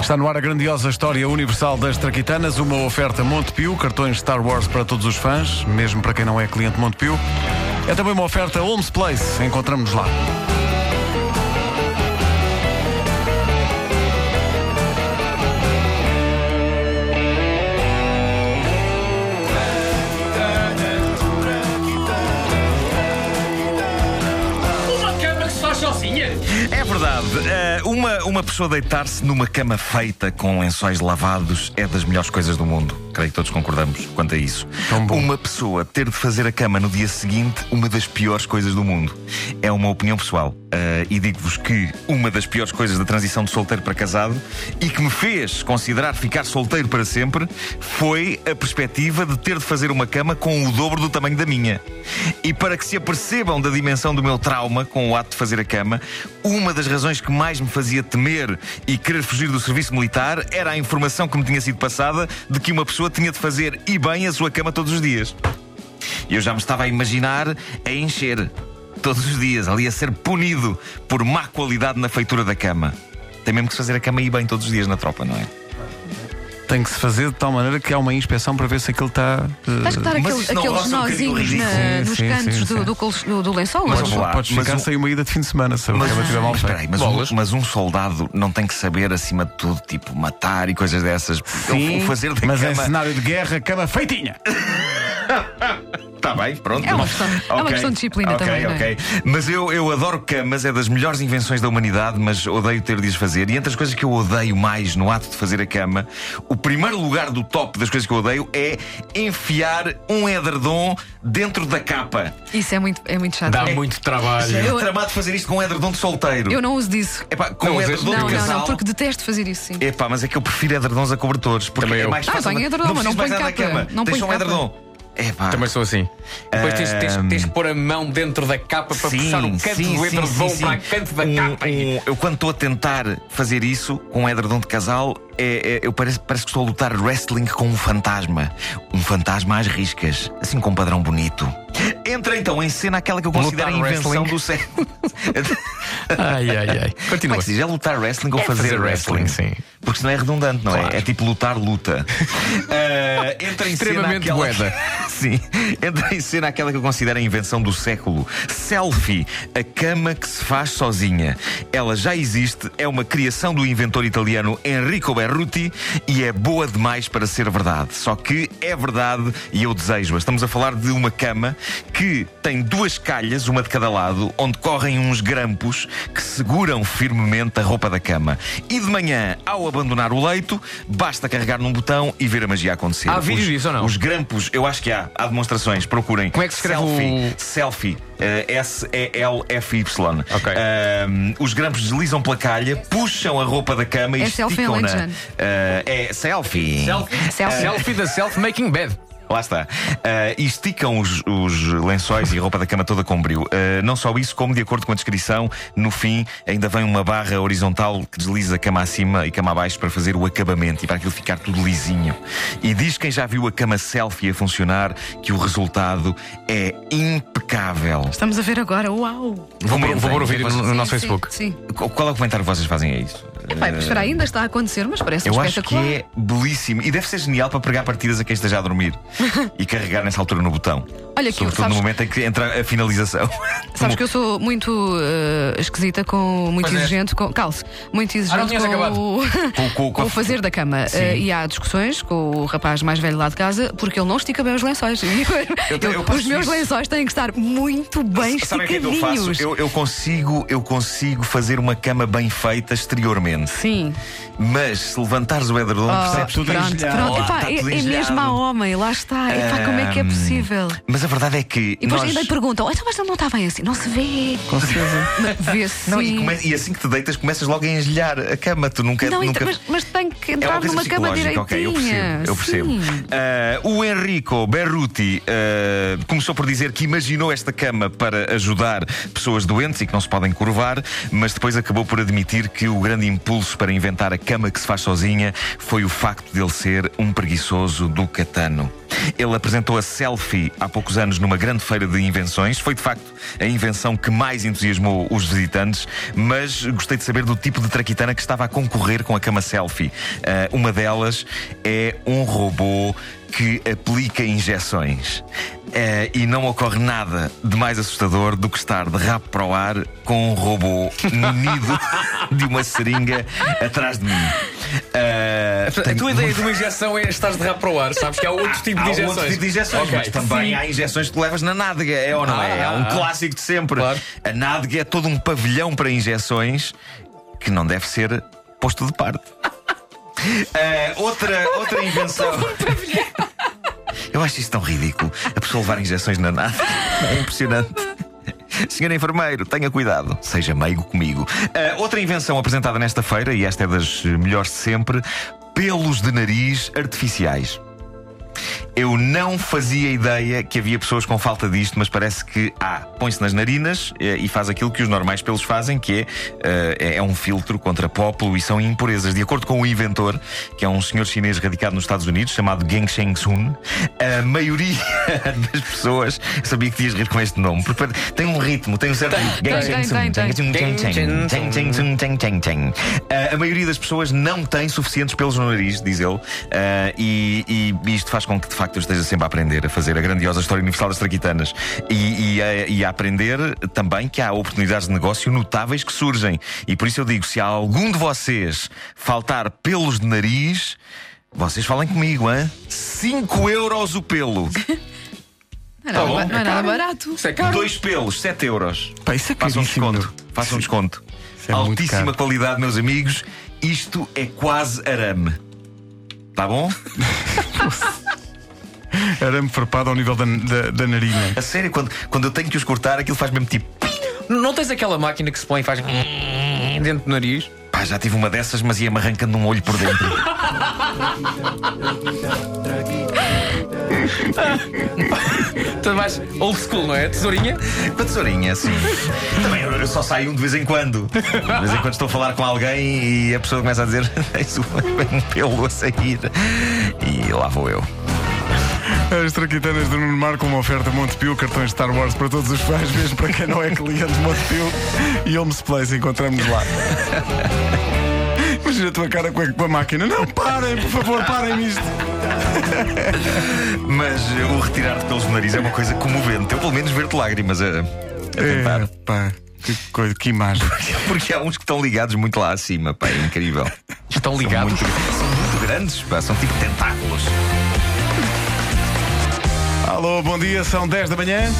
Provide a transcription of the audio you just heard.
Está no ar a grandiosa história universal das Traquitanas, uma oferta Montepio, cartões Star Wars para todos os fãs, mesmo para quem não é cliente Montepio. É também uma oferta Holmes Place, encontramos lá. Eh, uma, uma pessoa deitar-se numa cama feita com lençóis lavados é das melhores coisas do mundo. Creio que todos concordamos quanto a isso. Uma pessoa ter de fazer a cama no dia seguinte, uma das piores coisas do mundo. É uma opinião pessoal. Eh, e digo-vos que uma das piores coisas da transição de solteiro para casado e que me fez considerar ficar solteiro para sempre foi a perspectiva de ter de fazer uma cama com o dobro do tamanho da minha. E para que se apercebam da dimensão do meu trauma com o ato de fazer a cama, uma das razões que mais me fazia temer e querer fugir do serviço militar era a informação que me tinha sido passada de que uma pessoa tinha de fazer e bem a sua cama todos os dias. E eu já me estava a imaginar a encher todos os dias, ali a ser punido por má qualidade na feitura da cama. Tem mesmo que se fazer a cama e bem todos os dias na tropa, não é? Tem que se fazer de tal maneira que há uma inspeção para ver se aquilo está. eh, dar Mas aquele- isso não aqueles um nozinhos na- Sim, nos sim, cantos sim, do, sim. do, do- do lençol? Mas vamos lá. Podes mas ficar um- sem uma ida de fim de semana, se Mas, cama estiver mal mas feita. espera aí, mas, um, mas um soldado não tem que saber, acima de tudo, tipo, matar e coisas dessas. Sim, fazer da mas em cama. cenário de guerra, cama feitinha. Bem, pronto. É uma questão- é uma questão de disciplina ok, também, não é? ok. Mas eu, eu adoro camas, é das melhores invenções da humanidade, mas odeio ter de as fazer. E entre as coisas que eu odeio mais no ato de fazer a cama, o primeiro lugar do top das coisas que eu odeio é enfiar um edredom dentro da capa. Isso é muito, é muito chato. Dá É. muito trabalho. É Eu- tramado fazer isto com um edredom de solteiro. Eu não uso disso. Epá, com Não um edredom Não, de não, casal. não, porque detesto fazer isso, sim. Epá, mas é que eu prefiro edredons a cobertores. Porque Também é eu. mais Ah, fácil. tenho edredom, não ponho nada na capa. cama. Não Deixa um edredom. Epá. Também sou assim. Depois tens, tens, tens de pôr a mão dentro da capa para puxar o canto do edredom para o canto da Um- capa. um- eu, quando estou a tentar fazer isso com um edredom de casal, é, é- eu parece, parece que estou a lutar wrestling com um fantasma. Um fantasma às riscas, assim com um padrão bonito. Entra então em cena aquela que eu considero a invenção wrestling. do século. Ai, ai, ai. Como é Continua. que se diz? É lutar wrestling ou É fazer, fazer wrestling? wrestling, sim. Porque senão é redundante, não Claro. é? É tipo lutar, luta. Ah, entra em Extremamente cena aquela... boeda. Sim, entra em cena aquela que eu considero a invenção do século. Selfie, a cama que se faz sozinha. Ela já existe, é uma criação do inventor italiano Enrico Berruti e é boa demais para ser verdade. Só que é verdade e eu desejo-a. Estamos a falar de uma cama que tem duas calhas, uma de cada lado, onde correm uns grampos que seguram firmemente a roupa da cama. E de manhã, ao abandonar o leito, basta carregar num botão e ver a magia acontecer. Há vídeo disso ou não? Os grampos, eu acho que há. Há demonstrações, procurem. Como é que se escreve Selfie. o- Selfie. eh, S-E-L-F-Y. Ok. Ahm, os grampos deslizam pela calha, puxam a roupa da cama e É esticam-na. Eh, é selfie. Selfie. Selfie. Selfie da self-making bed. Lá está. E esticam os, os lençóis e a roupa da cama toda com brilho. Ah, não só isso, como de acordo com a descrição, no fim ainda vem uma barra horizontal que desliza a cama acima e cama abaixo para fazer o acabamento e para aquilo ficar tudo lisinho. E diz quem já viu a cama selfie a funcionar que o resultado é impecável. Estamos a ver agora, uau! Vou, vou pôr o Comentem, vídeo no, no Sim, nosso sim, Facebook. Sim. Qu- Qual é o comentário que vocês fazem a isso? Epá, espera, ainda está a acontecer, mas parece Eu acho que é belíssimo e deve ser genial para pregar partidas a quem esteja a dormir e carregar nessa altura no botão. Olha aqui, Sobretudo sabes- no momento em que entra a finalização. Sabes que eu sou muito eh, esquisita com. muito Pois é. exigente com. Calce, muito Ah, exigente tinhas com, o, Com- com- com o fazer da cama. Eh, e há discussões com o rapaz mais velho lá de casa porque ele não estica bem os lençóis. Eu- eu eu- os meus isso. lençóis têm que estar muito bem Sabem o que é que eu esticadinhos. Eu, consigo, eu consigo fazer uma cama bem feita exteriormente. Sim. Mas se levantares o edredom, Oh, percebes tudo pronto, engelhado. pronto. Lá, Epá, é, tudo é mesmo a homem, lá está. Epá, como é que é possível? Mas a verdade é que. E depois nós... ainda lhe perguntam: então, mas ele não está bem assim? Não se vê. Com certeza. Vê-se. Não, e, come- e assim que te deitas, começas logo a engelhar a cama. Tu nunca. Não, nunca... mas, mas tem que É entrar coisa numa cama direitinha. ok, eu percebo. Eu percebo. Ah, o Enrico Berruti ah, começou por dizer que imaginou esta cama para ajudar pessoas doentes e que não se podem curvar, mas depois acabou por admitir que o grande impulso para inventar a cama que se faz sozinha foi o facto de ele ser um preguiçoso do catano. Ele apresentou a selfie há poucos anos numa grande feira de invenções. Foi de facto a invenção que mais entusiasmou os visitantes, mas gostei de saber do tipo de traquitana que estava a concorrer com a cama selfie. Uh, uma delas é um robô que aplica injeções. É, e não ocorre nada de mais assustador do que estar de rabo para o ar com um robô munido de uma seringa atrás de mim. A tua ideia de uma injeção é estar de rabo para o ar, sabes que há outro tipo de injeções. Outro tipo de injeções, okay. mas também Sim. há injeções que tu levas na nádega, é ou não é? É um ah, clássico de sempre. Claro. A nádega é todo um pavilhão para injeções que não deve ser posto de parte. Uh, outra, outra invenção. Eu acho isso tão ridículo. A pessoa levar injeções na nada. É impressionante. Senhor enfermeiro, tenha cuidado, seja meigo comigo. Uh, outra invenção apresentada nesta feira, e esta é das melhores de sempre: pelos de nariz artificiais. Eu não fazia ideia que havia pessoas com falta disto, mas parece que há. Ah, Põe-se nas narinas eh, e faz aquilo que os normais pelos fazem, que é, uh, é um filtro contra pó, poluição e impurezas. De acordo com o inventor, que é um senhor chinês radicado nos Estados Unidos, chamado Geng Sheng-sun, a maioria das pessoas. Sabia que ias rir com este nome, porque tem um ritmo, tem um certo ritmo. A maioria das pessoas não tem suficientes pelos no nariz, diz ele, e, e isto faz com que de facto eu esteja sempre a aprender a fazer a grandiosa história universal das traquitanas e, e, a, e a aprender também que há oportunidades de negócio notáveis que surgem. E por isso eu digo: se há algum de vocês faltar pelos de nariz, vocês falem comigo, hein? 5 euros o pelo. Não, tá não, não é nada barato. Isso é caro. Dois pelos, 7 euros. Pá, isso é Façam um desconto. Façam um desconto. É Altíssima qualidade, meus amigos. Isto é quase arame. Tá bom? Arame farpado ao nível da, da, da narina. A sério, quando, quando eu tenho que os cortar, aquilo faz mesmo tipo. Não tens aquela máquina que se põe e faz dentro do nariz? Pá, já tive uma dessas, mas ia-me arrancando um olho por dentro. Tudo mais old school, não é? Tesourinha? Com a tesourinha, sim. Também eu só saio um de vez em quando. De vez em quando estou a falar com alguém e a pessoa começa a dizer: Tens um pelo a sair. E lá vou eu. As traquitanas do Nuno Marco, uma oferta Montepio, cartões Star Wars para todos os fãs, mesmo para quem não é cliente Montepio e Homes Place. Encontramos lá. Imagina a tua cara com a máquina. Não, parem, por favor, parem nisto. Mas o retirar-te pelos nariz é uma coisa comovente. Eu, pelo menos, ver-te lágrimas a, a tentar. É, pá, que, coisa, que imagem. Porque há uns que estão ligados muito lá acima, pá, é incrível. Estão ligados? São muito, são muito grandes, pá, são tipo tentáculos. Alô, bom dia, são 10 da manhã.